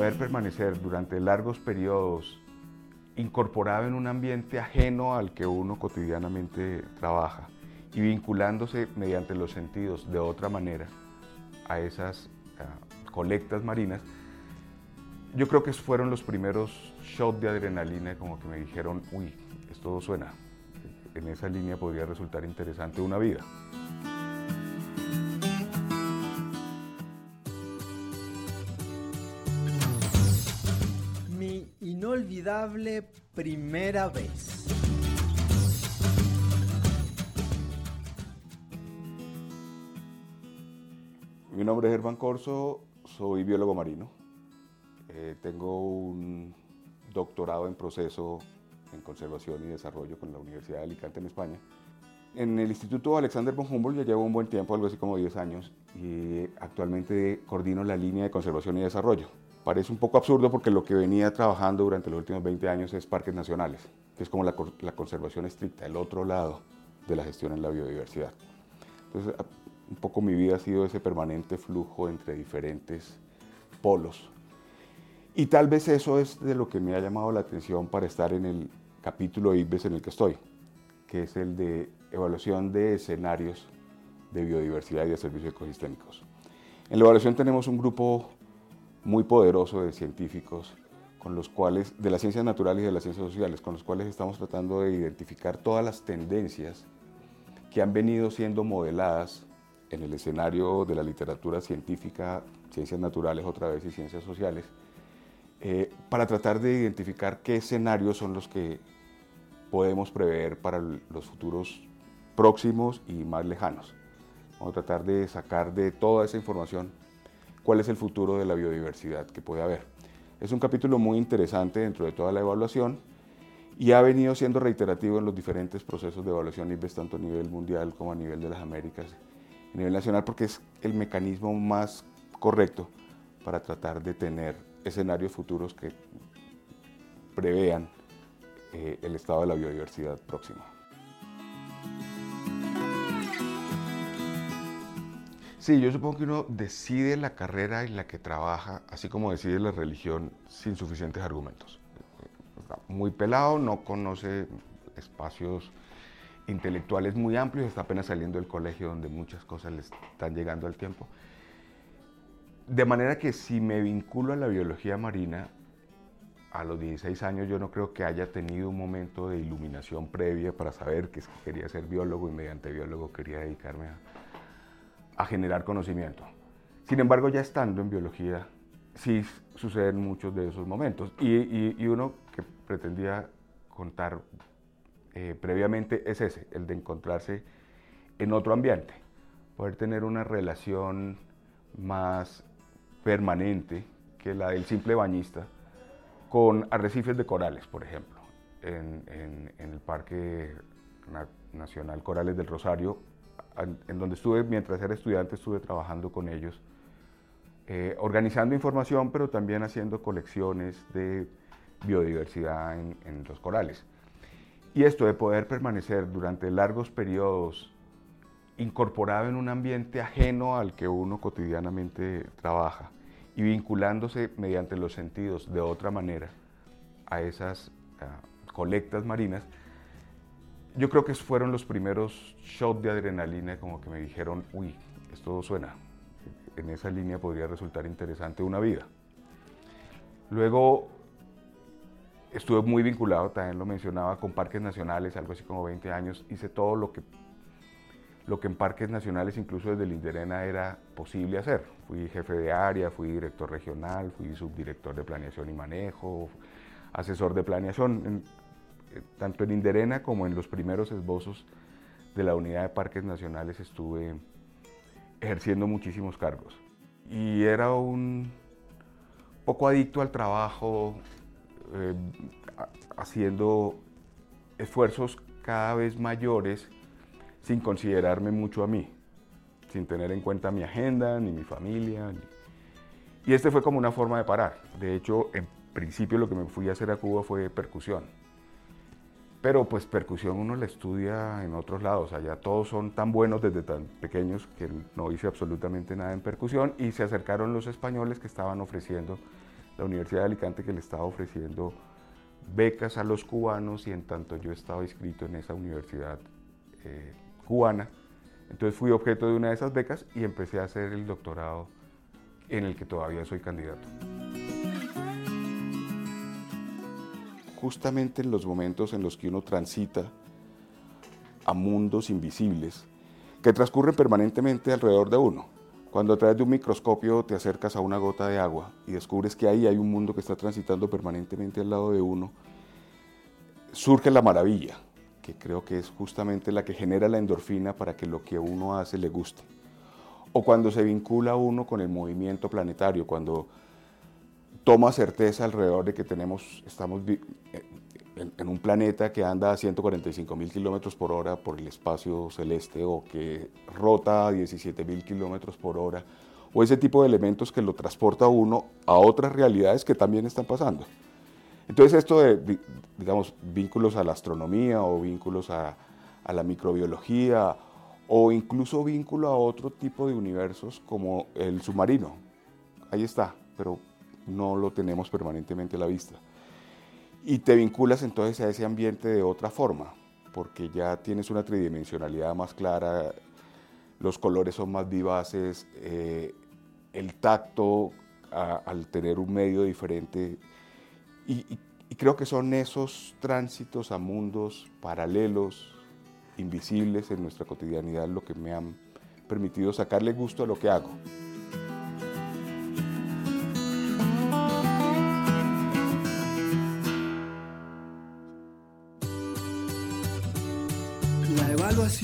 poder permanecer durante largos periodos incorporado en un ambiente ajeno al que uno cotidianamente trabaja y vinculándose mediante los sentidos de otra manera a esas uh, colectas marinas, yo creo que fueron los primeros shots de adrenalina como que me dijeron, uy, esto suena, en esa línea podría resultar interesante una vida. Inolvidable primera vez. Mi nombre es Germán Corso, soy biólogo marino. Eh, tengo un doctorado en proceso en conservación y desarrollo con la Universidad de Alicante en España. En el Instituto Alexander von Humboldt ya llevo un buen tiempo, algo así como 10 años, y actualmente coordino la línea de conservación y desarrollo. Parece un poco absurdo porque lo que venía trabajando durante los últimos 20 años es parques nacionales, que es como la, la conservación estricta, el otro lado de la gestión en la biodiversidad. Entonces, un poco mi vida ha sido ese permanente flujo entre diferentes polos. Y tal vez eso es de lo que me ha llamado la atención para estar en el capítulo IBES en el que estoy, que es el de evaluación de escenarios de biodiversidad y de servicios ecosistémicos. En la evaluación tenemos un grupo muy poderoso de científicos con los cuales, de las ciencias naturales y de las ciencias sociales, con los cuales estamos tratando de identificar todas las tendencias que han venido siendo modeladas en el escenario de la literatura científica, ciencias naturales otra vez y ciencias sociales, eh, para tratar de identificar qué escenarios son los que podemos prever para los futuros próximos y más lejanos. Vamos a tratar de sacar de toda esa información cuál es el futuro de la biodiversidad que puede haber. Es un capítulo muy interesante dentro de toda la evaluación y ha venido siendo reiterativo en los diferentes procesos de evaluación IBES, tanto a nivel mundial como a nivel de las Américas a nivel nacional porque es el mecanismo más correcto para tratar de tener escenarios futuros que prevean eh, el estado de la biodiversidad próximo. Sí, yo supongo que uno decide la carrera en la que trabaja, así como decide la religión, sin suficientes argumentos. Muy pelado, no conoce espacios intelectuales muy amplios, está apenas saliendo del colegio donde muchas cosas le están llegando al tiempo. De manera que si me vinculo a la biología marina, a los 16 años yo no creo que haya tenido un momento de iluminación previa para saber que quería ser biólogo y mediante biólogo quería dedicarme a, a generar conocimiento. Sin embargo, ya estando en biología, sí suceden muchos de esos momentos. Y, uno que pretendía contar eh, previamente es ese, el de encontrarse en otro ambiente, poder tener una relación más permanente que la del simple bañista con arrecifes de corales, por ejemplo. En, el Parque Nacional Corales del Rosario, en donde estuve, mientras era estudiante, estuve trabajando con ellos, eh, organizando información, pero también haciendo colecciones de biodiversidad en los corales. Y esto de poder permanecer durante largos periodos incorporado en un ambiente ajeno al que uno cotidianamente trabaja y vinculándose mediante los sentidos de otra manera a esas colectas marinas, yo creo que fueron los primeros shots de adrenalina como que me dijeron, uy, esto suena, en esa línea podría resultar interesante una vida. Luego Estuve muy vinculado, también lo mencionaba, con parques nacionales, algo así como 20 años. Hice todo lo que, lo que en parques nacionales, incluso desde el Inderena, era posible hacer. Fui jefe de área, fui director regional, fui subdirector de planeación y manejo, asesor de planeación, tanto en Inderena como en los primeros esbozos de la unidad de parques nacionales estuve ejerciendo muchísimos cargos. Y era un poco adicto al trabajo, eh, haciendo esfuerzos cada vez mayores sin considerarme mucho a mí, sin tener en cuenta mi agenda, ni mi familia. Y este fue como una forma de parar. De hecho, en principio lo que me fui a hacer a Cuba fue percusión. Pero pues percusión uno la estudia en otros lados, allá todos son tan buenos desde tan pequeños que no hice absolutamente nada en percusión y se acercaron los españoles que estaban ofreciendo la Universidad de Alicante que le estaba ofreciendo becas a los cubanos y en tanto yo estaba inscrito en esa universidad eh, cubana, entonces fui objeto de una de esas becas y empecé a hacer el doctorado en el que todavía soy candidato. Justamente en los momentos en los que uno transita a mundos invisibles que transcurren permanentemente alrededor de uno. Cuando a través de un microscopio te acercas a una gota de agua y descubres que ahí hay un mundo que está transitando permanentemente al lado de uno, surge la maravilla, que creo que es justamente la que genera la endorfina para que lo que uno hace le guste. O cuando se vincula uno con el movimiento planetario, cuando toma certeza alrededor de que tenemos, estamos eh, en, un planeta que anda a 145 mil kilómetros por hora por el espacio celeste o que rota a 17 mil kilómetros por hora, o ese tipo de elementos que lo transporta uno a otras realidades que también están pasando. Entonces esto de, digamos, vínculos a la astronomía o vínculos a, a la microbiología o incluso vínculo a otro tipo de universos como el submarino. Ahí está, pero no lo tenemos permanentemente a la vista. Y te vinculas entonces a ese ambiente de otra forma, porque ya tienes una tridimensionalidad más clara, los colores son más vivaces, eh, el tacto al tener un medio diferente. y, creo que son esos tránsitos a mundos paralelos, invisibles en nuestra cotidianidad lo que me han permitido sacarle gusto a lo que hago.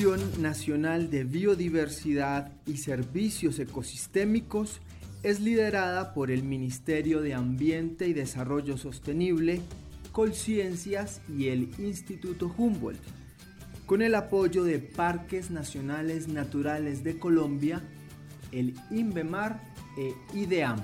Evaluación Nacional de Biodiversidad y Servicios Ecosistémicos es liderada por el Ministerio de Ambiente y Desarrollo Sostenible, Colciencias y el Instituto Humboldt con el apoyo de Parques Nacionales Naturales de Colombia, el INVEMAR e IDEAM.